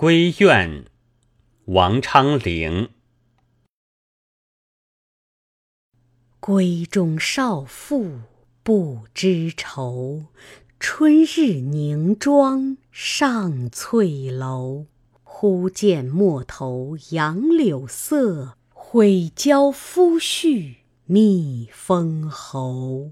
归怨，王昌龄。闺中少妇不知愁，春日凝妆上翠楼。忽见陌头杨柳色，悔教夫婿觅封侯。